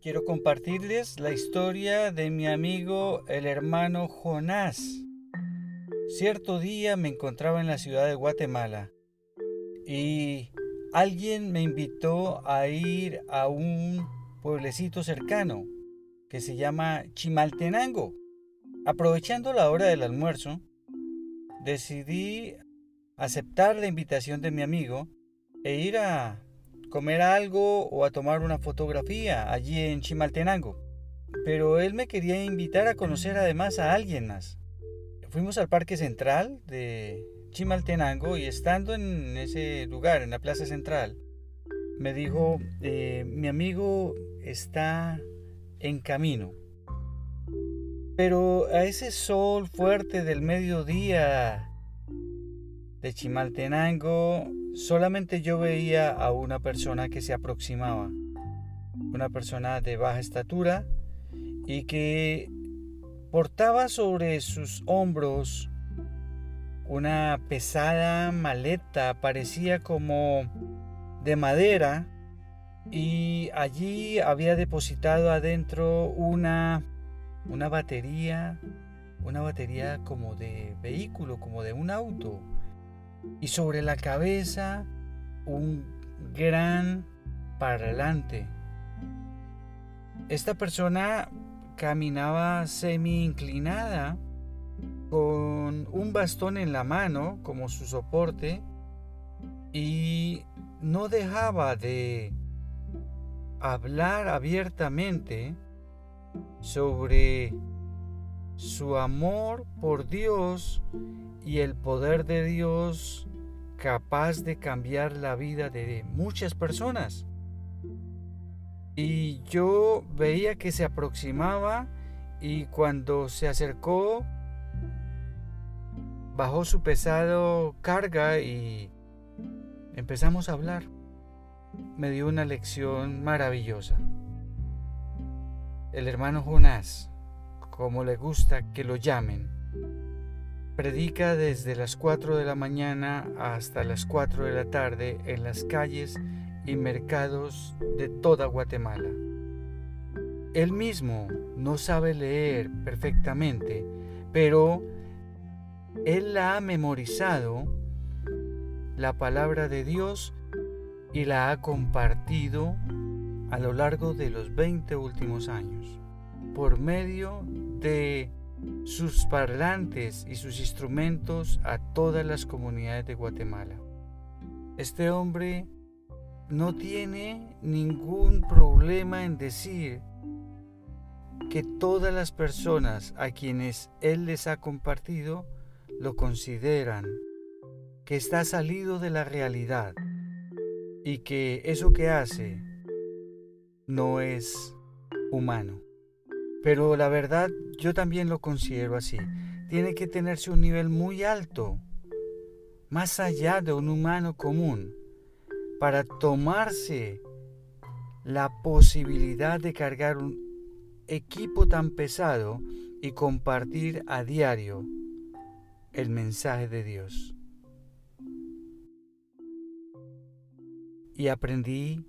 Quiero compartirles la historia de mi amigo el hermano Jonás. Cierto día me encontraba en la ciudad de Guatemala y alguien me invitó a ir a un pueblecito cercano que se llama Chimaltenango. Aprovechando la hora del almuerzo, decidí aceptar la invitación de mi amigo e ir a comer algo o a tomar una fotografía allí en Chimaltenango. Pero él me quería invitar a conocer además a alguien más. Fuimos al Parque Central de Chimaltenango y estando en ese lugar, en la Plaza Central, me dijo, eh, mi amigo está en camino. Pero a ese sol fuerte del mediodía de Chimaltenango solamente yo veía a una persona que se aproximaba, una persona de baja estatura y que portaba sobre sus hombros una pesada maleta, parecía como de madera, y allí había depositado adentro una, una batería, una batería como de vehículo, como de un auto y sobre la cabeza un gran parlante. Esta persona caminaba semi inclinada con un bastón en la mano como su soporte y no dejaba de hablar abiertamente sobre su amor por Dios y el poder de Dios capaz de cambiar la vida de muchas personas. Y yo veía que se aproximaba y cuando se acercó bajó su pesado carga y empezamos a hablar. Me dio una lección maravillosa. El hermano Jonás como le gusta que lo llamen. Predica desde las 4 de la mañana hasta las 4 de la tarde en las calles y mercados de toda Guatemala. Él mismo no sabe leer perfectamente, pero él la ha memorizado, la palabra de Dios, y la ha compartido a lo largo de los 20 últimos años por medio de sus parlantes y sus instrumentos a todas las comunidades de Guatemala. Este hombre no tiene ningún problema en decir que todas las personas a quienes él les ha compartido lo consideran que está salido de la realidad y que eso que hace no es humano. Pero la verdad yo también lo considero así. Tiene que tenerse un nivel muy alto, más allá de un humano común, para tomarse la posibilidad de cargar un equipo tan pesado y compartir a diario el mensaje de Dios. Y aprendí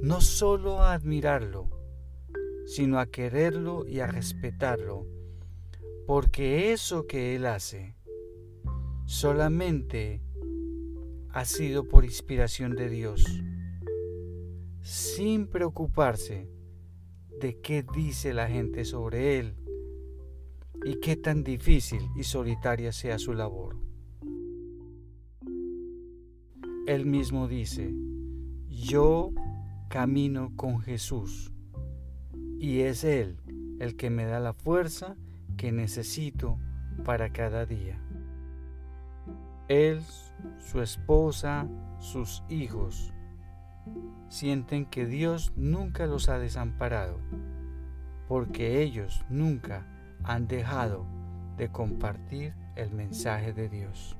no solo a admirarlo, sino a quererlo y a respetarlo, porque eso que Él hace solamente ha sido por inspiración de Dios, sin preocuparse de qué dice la gente sobre Él y qué tan difícil y solitaria sea su labor. Él mismo dice, yo camino con Jesús y es Él el que me da la fuerza que necesito para cada día. Él, su esposa, sus hijos sienten que Dios nunca los ha desamparado, porque ellos nunca han dejado de compartir el mensaje de Dios.